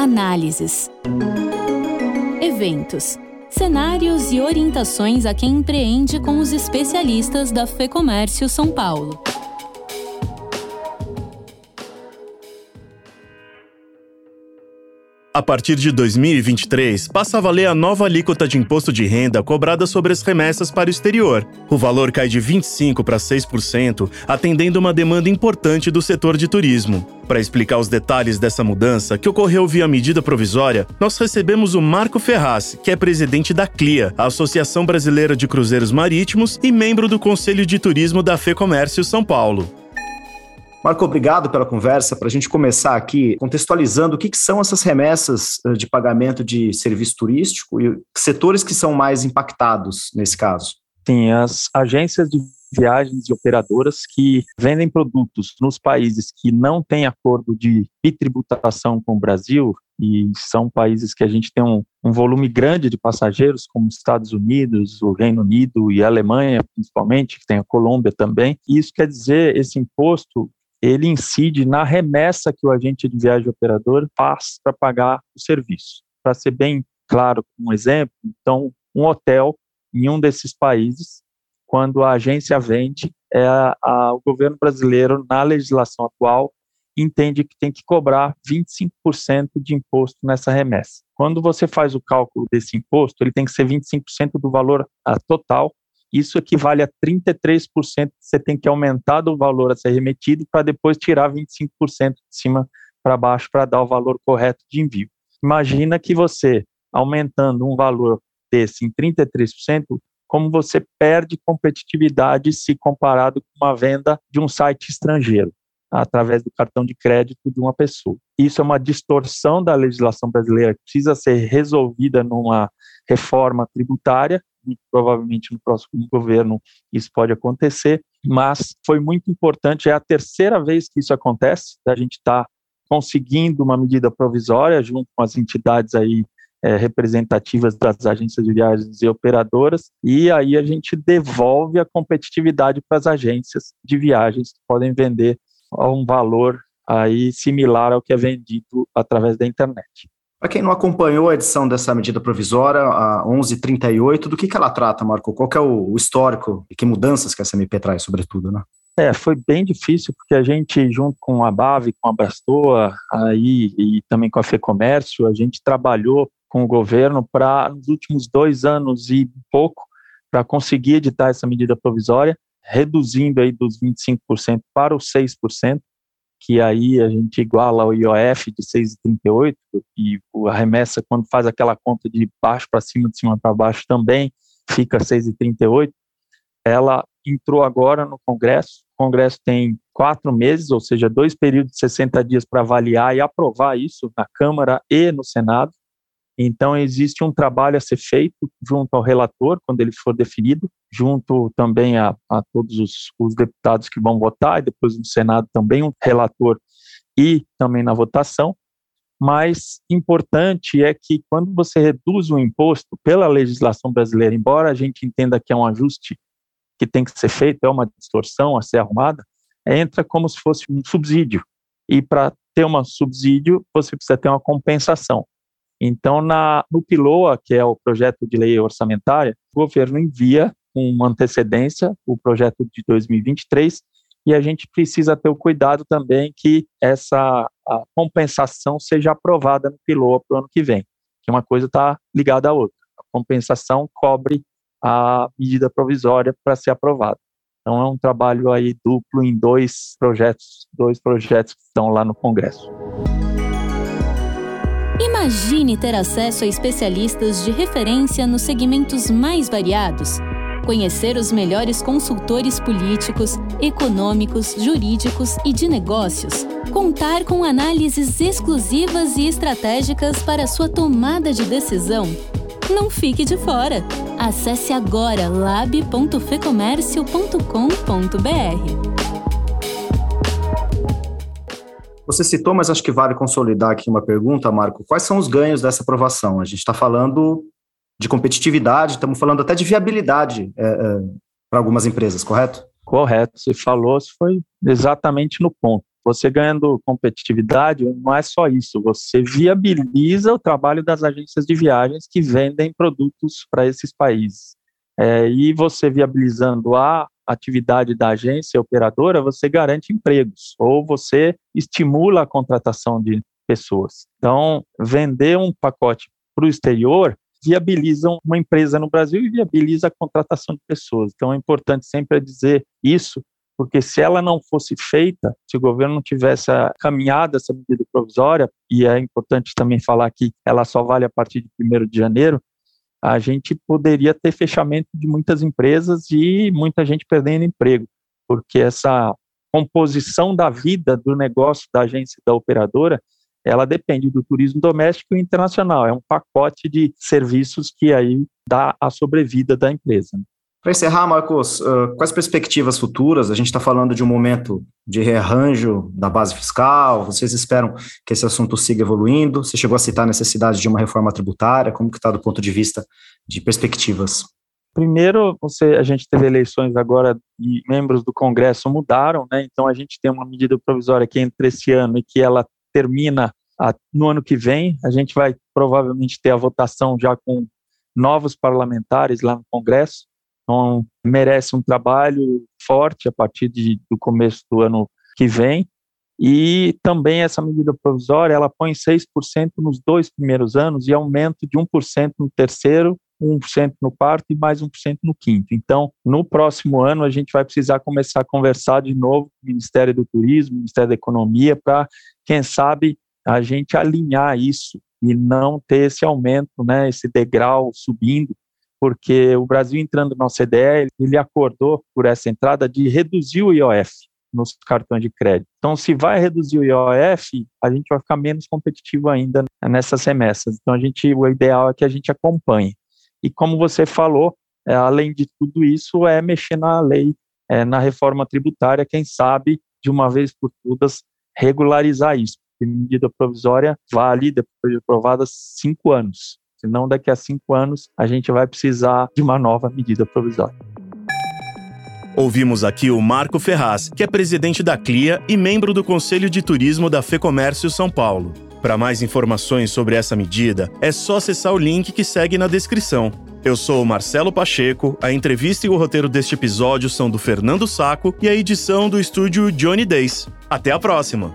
análises, eventos, cenários e orientações a quem empreende com os especialistas da FEComércio São Paulo. A partir de 2023, passa a valer a nova alíquota de imposto de renda cobrada sobre as remessas para o exterior. O valor cai de 25% para 6%, atendendo uma demanda importante do setor de turismo. Para explicar os detalhes dessa mudança, que ocorreu via medida provisória, nós recebemos o Marco Ferraz, que é presidente da CLIA, a Associação Brasileira de Cruzeiros Marítimos, e membro do Conselho de Turismo da FEComércio São Paulo. Marco, obrigado pela conversa. Para a gente começar aqui, contextualizando o que, que, são essas remessas eh, de pagamento de serviço turístico e setores que são mais impactados nesse caso. Sim, as agências de viagens e operadoras que vendem produtos nos países que não têm acordo de bitributação com o Brasil, e são países que a gente tem um, um volume grande de passageiros, como Estados Unidos, o Reino Unido e a Alemanha, principalmente, que tem a Colômbia também. E isso quer dizer, esse imposto ele incide na remessa que o agente de viagem operador faz para pagar o serviço. Para ser bem claro, um exemplo, então, um hotel em um desses países, quando a agência vende, é a, a, o governo brasileiro, na legislação atual, entende que tem que cobrar 25% de imposto nessa remessa. Quando você faz o cálculo desse imposto, ele tem que ser 25% do valor total isso equivale a 33% que você tem que aumentar do valor a ser remetido para depois tirar 25% de cima para baixo para dar o valor correto de envio. Imagina que você, aumentando um valor desse em 33%, como você perde competitividade se comparado com uma venda de um site estrangeiro, através do cartão de crédito de uma pessoa. Isso é uma distorção da legislação brasileira que precisa ser resolvida numa reforma tributária muito provavelmente no próximo governo isso pode acontecer, mas foi muito importante, é a terceira vez que isso acontece, a gente está conseguindo uma medida provisória junto com as entidades aí é, representativas das agências de viagens e operadoras, e aí a gente devolve a competitividade para as agências de viagens que podem vender a um valor aí similar ao que é vendido através da internet. Para quem não acompanhou a edição dessa medida provisória, a 1138, do que, que ela trata, Marco? Qual é o histórico e que mudanças que essa MP traz, sobretudo, né? É, foi bem difícil, porque a gente, junto com a BAV, com a Brastoa, aí, e também com a FEComércio, a gente trabalhou com o governo para, nos últimos dois anos e pouco, para conseguir editar essa medida provisória, reduzindo aí dos 25% para os 6%, que aí a gente iguala o IOF de 6,38 e a remessa, quando faz aquela conta de baixo para cima, de cima para baixo também, fica 6,38. Ela entrou agora no Congresso. O Congresso tem quatro meses, ou seja, dois períodos de 60 dias para avaliar e aprovar isso na Câmara e no Senado. Então, existe um trabalho a ser feito junto ao relator, quando ele for definido, junto também a, a todos os, os, deputados que vão votar, e depois no Senado também um relator e também na votação. Mas importante é que quando você reduz o imposto pela legislação brasileira, embora a gente entenda que é um ajuste que tem que ser feito, é uma distorção a ser arrumada, entra como se fosse um subsídio. E para ter um subsídio, você precisa ter uma compensação. Então, na, no PILOA, que é o projeto de lei orçamentária, o governo envia com antecedência o projeto de 2023 e a gente precisa ter o cuidado também que essa compensação seja aprovada no PILOA para o ano que vem, que uma coisa está ligada à outra. A compensação cobre a medida provisória para ser aprovada. Então é um trabalho aí duplo em dois projetos, dois projetos que estão lá no Congresso. Imagine ter acesso a especialistas de referência nos segmentos mais variados. Conhecer os melhores consultores políticos, econômicos, jurídicos e de negócios. Contar com análises exclusivas e estratégicas para sua tomada de decisão. Não fique de fora. Acesse agora lab.fecomércio.com.br. Você citou, mas acho que vale consolidar aqui uma pergunta, Marco. Quais são os ganhos dessa aprovação? A gente está falando de competitividade, estamos falando até de viabilidade é, é, para algumas empresas, correto? Correto, você falou, foi exatamente no ponto. Você ganhando competitividade, não é só isso, você viabiliza o trabalho das agências de viagens que vendem produtos para esses países. É, e você viabilizando a atividade da agência operadora, você garante empregos ou você estimula a contratação de pessoas. Então, vender um pacote para o exterior viabiliza uma empresa no Brasil e viabiliza a contratação de pessoas. Então, é importante sempre dizer isso, porque se ela não fosse feita, se o governo não tivesse caminhado essa medida provisória, e é importante também falar que ela só vale a partir de 1 de janeiro, a gente poderia ter fechamento de muitas empresas e muita gente perdendo emprego, porque essa composição da vida do negócio da agência da operadora, ela depende do turismo doméstico e internacional. É um pacote de serviços que aí dá a sobrevida da empresa. Para encerrar, Marcos, quais perspectivas futuras? A gente está falando de um momento de rearranjo da base fiscal, vocês esperam que esse assunto siga evoluindo? Você chegou a citar a necessidade de uma reforma tributária, como que está do ponto de vista de perspectivas? Primeiro, você, a gente teve eleições agora e membros do Congresso mudaram, né? Então a gente tem uma medida provisória que entre esse ano e que ela termina a, no ano que vem. A gente vai provavelmente ter a votação já com novos parlamentares lá no Congresso. Então, merece um trabalho forte a partir de, do começo do ano que vem. E também essa medida provisória, ela põe 6% nos dois primeiros anos e aumento de 1% no terceiro, 1% no quarto e mais 1% no quinto. Então, no próximo ano, a gente vai precisar começar a conversar de novo com o Ministério do Turismo, Ministério da Economia, para, quem sabe, a gente alinhar isso e não ter esse aumento, né, esse degrau subindo, porque o Brasil entrando na OCDE, ele acordou por essa entrada de reduzir o IOF nos cartões de crédito. Então, se vai reduzir o IOF, a gente vai ficar menos competitivo ainda nessas remessas. Então, a gente, o ideal é que a gente acompanhe. E como você falou, é, além de tudo isso, é mexer na lei, é, na reforma tributária, quem sabe, de uma vez por todas, regularizar isso. Porque medida provisória vale, depois de aprovada, cinco anos. Senão, daqui a cinco anos, a gente vai precisar de uma nova medida provisória. Ouvimos aqui o Marco Ferraz, que é presidente da CLIA e membro do Conselho de Turismo da FEComércio São Paulo. Para mais informações sobre essa medida, é só acessar o link que segue na descrição. Eu sou o Marcelo Pacheco, a entrevista e o roteiro deste episódio são do Fernando Saco e a edição do estúdio Johnny Days. Até a próxima!